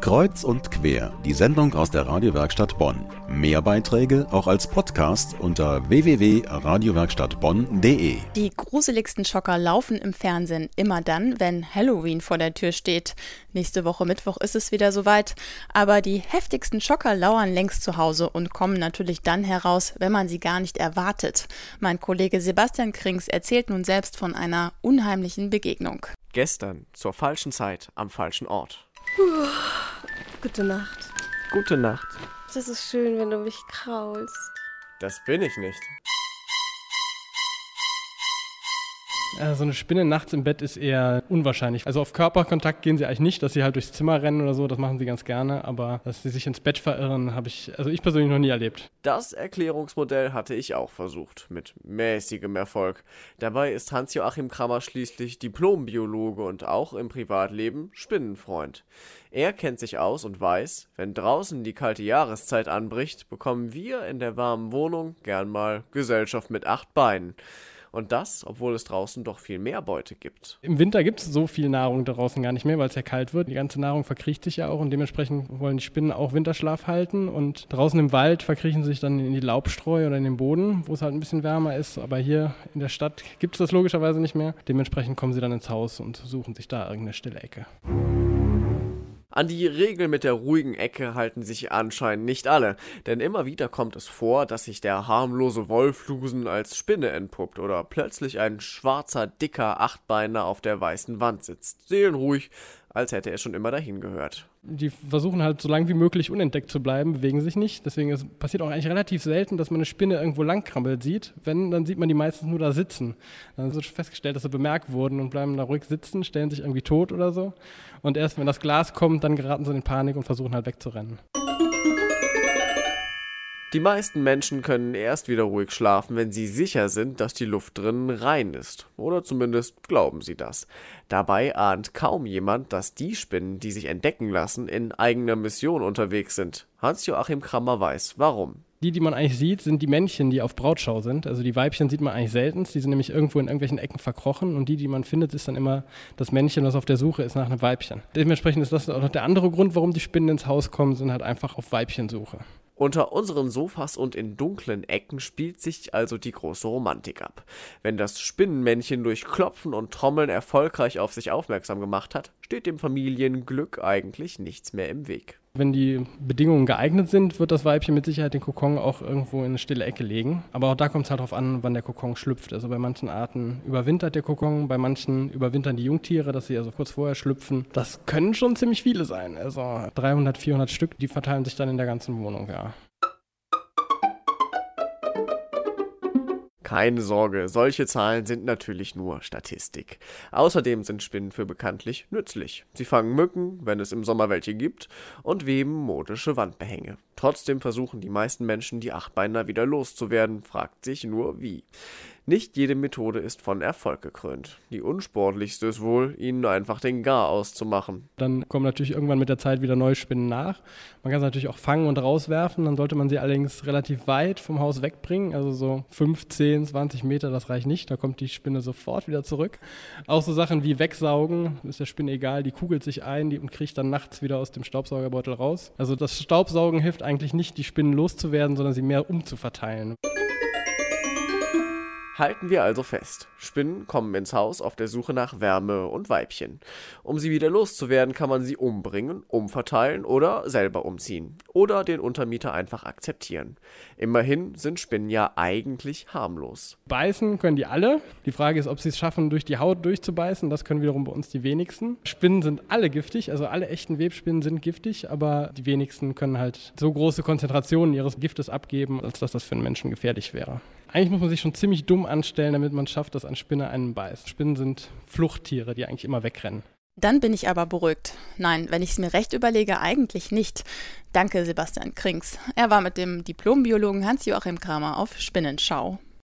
Kreuz und quer, die Sendung aus der Radiowerkstatt Bonn. Mehr Beiträge auch als Podcast unter www.radiowerkstattbonn.de. Die gruseligsten Schocker laufen im Fernsehen immer dann, wenn Halloween vor der Tür steht. Nächste Woche Mittwoch ist es wieder soweit. Aber die heftigsten Schocker lauern längst zu Hause und kommen natürlich dann heraus, wenn man sie gar nicht erwartet. Mein Kollege Sebastian Krings erzählt nun selbst von einer unheimlichen Begegnung. Gestern zur falschen Zeit am falschen Ort. Puh. Gute Nacht. Gute Nacht. Das ist schön, wenn du mich kraulst. Das bin ich nicht. So eine Spinne nachts im Bett ist eher unwahrscheinlich. Also auf Körperkontakt gehen sie eigentlich nicht, dass sie halt durchs Zimmer rennen oder so, das machen sie ganz gerne, aber dass sie sich ins Bett verirren, habe ich, also ich persönlich noch nie erlebt. Das Erklärungsmodell hatte ich auch versucht, mit mäßigem Erfolg. Dabei ist Hans-Joachim Krammer schließlich Diplombiologe und auch im Privatleben Spinnenfreund. Er kennt sich aus und weiß, wenn draußen die kalte Jahreszeit anbricht, bekommen wir in der warmen Wohnung gern mal Gesellschaft mit acht Beinen. Und das, obwohl es draußen doch viel mehr Beute gibt. Im Winter gibt es so viel Nahrung draußen gar nicht mehr, weil es ja kalt wird. Die ganze Nahrung verkriecht sich ja auch und dementsprechend wollen die Spinnen auch Winterschlaf halten. Und draußen im Wald verkriechen sie sich dann in die Laubstreu oder in den Boden, wo es halt ein bisschen wärmer ist. Aber hier in der Stadt gibt es das logischerweise nicht mehr. Dementsprechend kommen sie dann ins Haus und suchen sich da irgendeine stille Ecke. An die Regel mit der ruhigen Ecke halten sich anscheinend nicht alle, denn immer wieder kommt es vor, dass sich der harmlose Wollflusen als Spinne entpuppt oder plötzlich ein schwarzer, dicker Achtbeiner auf der weißen Wand sitzt, seelenruhig, als hätte er schon immer dahin gehört. Die versuchen halt so lange wie möglich unentdeckt zu bleiben, bewegen sich nicht. Deswegen ist, passiert auch eigentlich relativ selten, dass man eine Spinne irgendwo langkrabbelt sieht. Wenn, dann sieht man die meistens nur da sitzen. Dann wird festgestellt, dass sie bemerkt wurden und bleiben da ruhig sitzen, stellen sich irgendwie tot oder so. Und erst wenn das Glas kommt, dann geraten sie in Panik und versuchen halt wegzurennen. Die meisten Menschen können erst wieder ruhig schlafen, wenn sie sicher sind, dass die Luft drinnen rein ist. Oder zumindest glauben sie das. Dabei ahnt kaum jemand, dass die Spinnen, die sich entdecken lassen, in eigener Mission unterwegs sind. Hans-Joachim Krammer weiß, warum. Die, die man eigentlich sieht, sind die Männchen, die auf Brautschau sind. Also die Weibchen sieht man eigentlich selten. Die sind nämlich irgendwo in irgendwelchen Ecken verkrochen. Und die, die man findet, ist dann immer das Männchen, was auf der Suche ist nach einem Weibchen. Dementsprechend ist das auch noch der andere Grund, warum die Spinnen ins Haus kommen, sind halt einfach auf Weibchensuche. Unter unseren Sofas und in dunklen Ecken spielt sich also die große Romantik ab. Wenn das Spinnenmännchen durch Klopfen und Trommeln erfolgreich auf sich aufmerksam gemacht hat, steht dem Familienglück eigentlich nichts mehr im Weg. Wenn die Bedingungen geeignet sind, wird das Weibchen mit Sicherheit den Kokon auch irgendwo in eine stille Ecke legen. Aber auch da kommt es halt darauf an, wann der Kokon schlüpft. Also bei manchen Arten überwintert der Kokon, bei manchen überwintern die Jungtiere, dass sie also kurz vorher schlüpfen. Das können schon ziemlich viele sein. Also 300, 400 Stück, die verteilen sich dann in der ganzen Wohnung, ja. Keine Sorge, solche Zahlen sind natürlich nur Statistik. Außerdem sind Spinnen für bekanntlich nützlich. Sie fangen Mücken, wenn es im Sommer welche gibt, und weben modische Wandbehänge. Trotzdem versuchen die meisten Menschen, die Achtbeiner wieder loszuwerden, fragt sich nur wie. Nicht jede Methode ist von Erfolg gekrönt. Die unsportlichste ist wohl, ihnen einfach den Gar auszumachen. Dann kommen natürlich irgendwann mit der Zeit wieder neue Spinnen nach. Man kann sie natürlich auch fangen und rauswerfen. Dann sollte man sie allerdings relativ weit vom Haus wegbringen. Also so 15, 20 Meter, das reicht nicht. Da kommt die Spinne sofort wieder zurück. Auch so Sachen wie wegsaugen, ist der Spinne egal. Die kugelt sich ein und kriegt dann nachts wieder aus dem Staubsaugerbeutel raus. Also das Staubsaugen hilft eigentlich nicht, die Spinnen loszuwerden, sondern sie mehr umzuverteilen. Halten wir also fest. Spinnen kommen ins Haus auf der Suche nach Wärme und Weibchen. Um sie wieder loszuwerden, kann man sie umbringen, umverteilen oder selber umziehen. Oder den Untermieter einfach akzeptieren. Immerhin sind Spinnen ja eigentlich harmlos. Beißen können die alle. Die Frage ist, ob sie es schaffen, durch die Haut durchzubeißen. Das können wiederum bei uns die wenigsten. Spinnen sind alle giftig, also alle echten Webspinnen sind giftig, aber die wenigsten können halt so große Konzentrationen ihres Giftes abgeben, als dass das für einen Menschen gefährlich wäre. Eigentlich muss man sich schon ziemlich dumm anstellen, damit man schafft, dass ein Spinne einen beißt. Spinnen sind Fluchttiere, die eigentlich immer wegrennen. Dann bin ich aber beruhigt. Nein, wenn ich es mir recht überlege, eigentlich nicht. Danke, Sebastian Krings. Er war mit dem Diplombiologen Hans-Joachim Kramer auf Spinnenschau.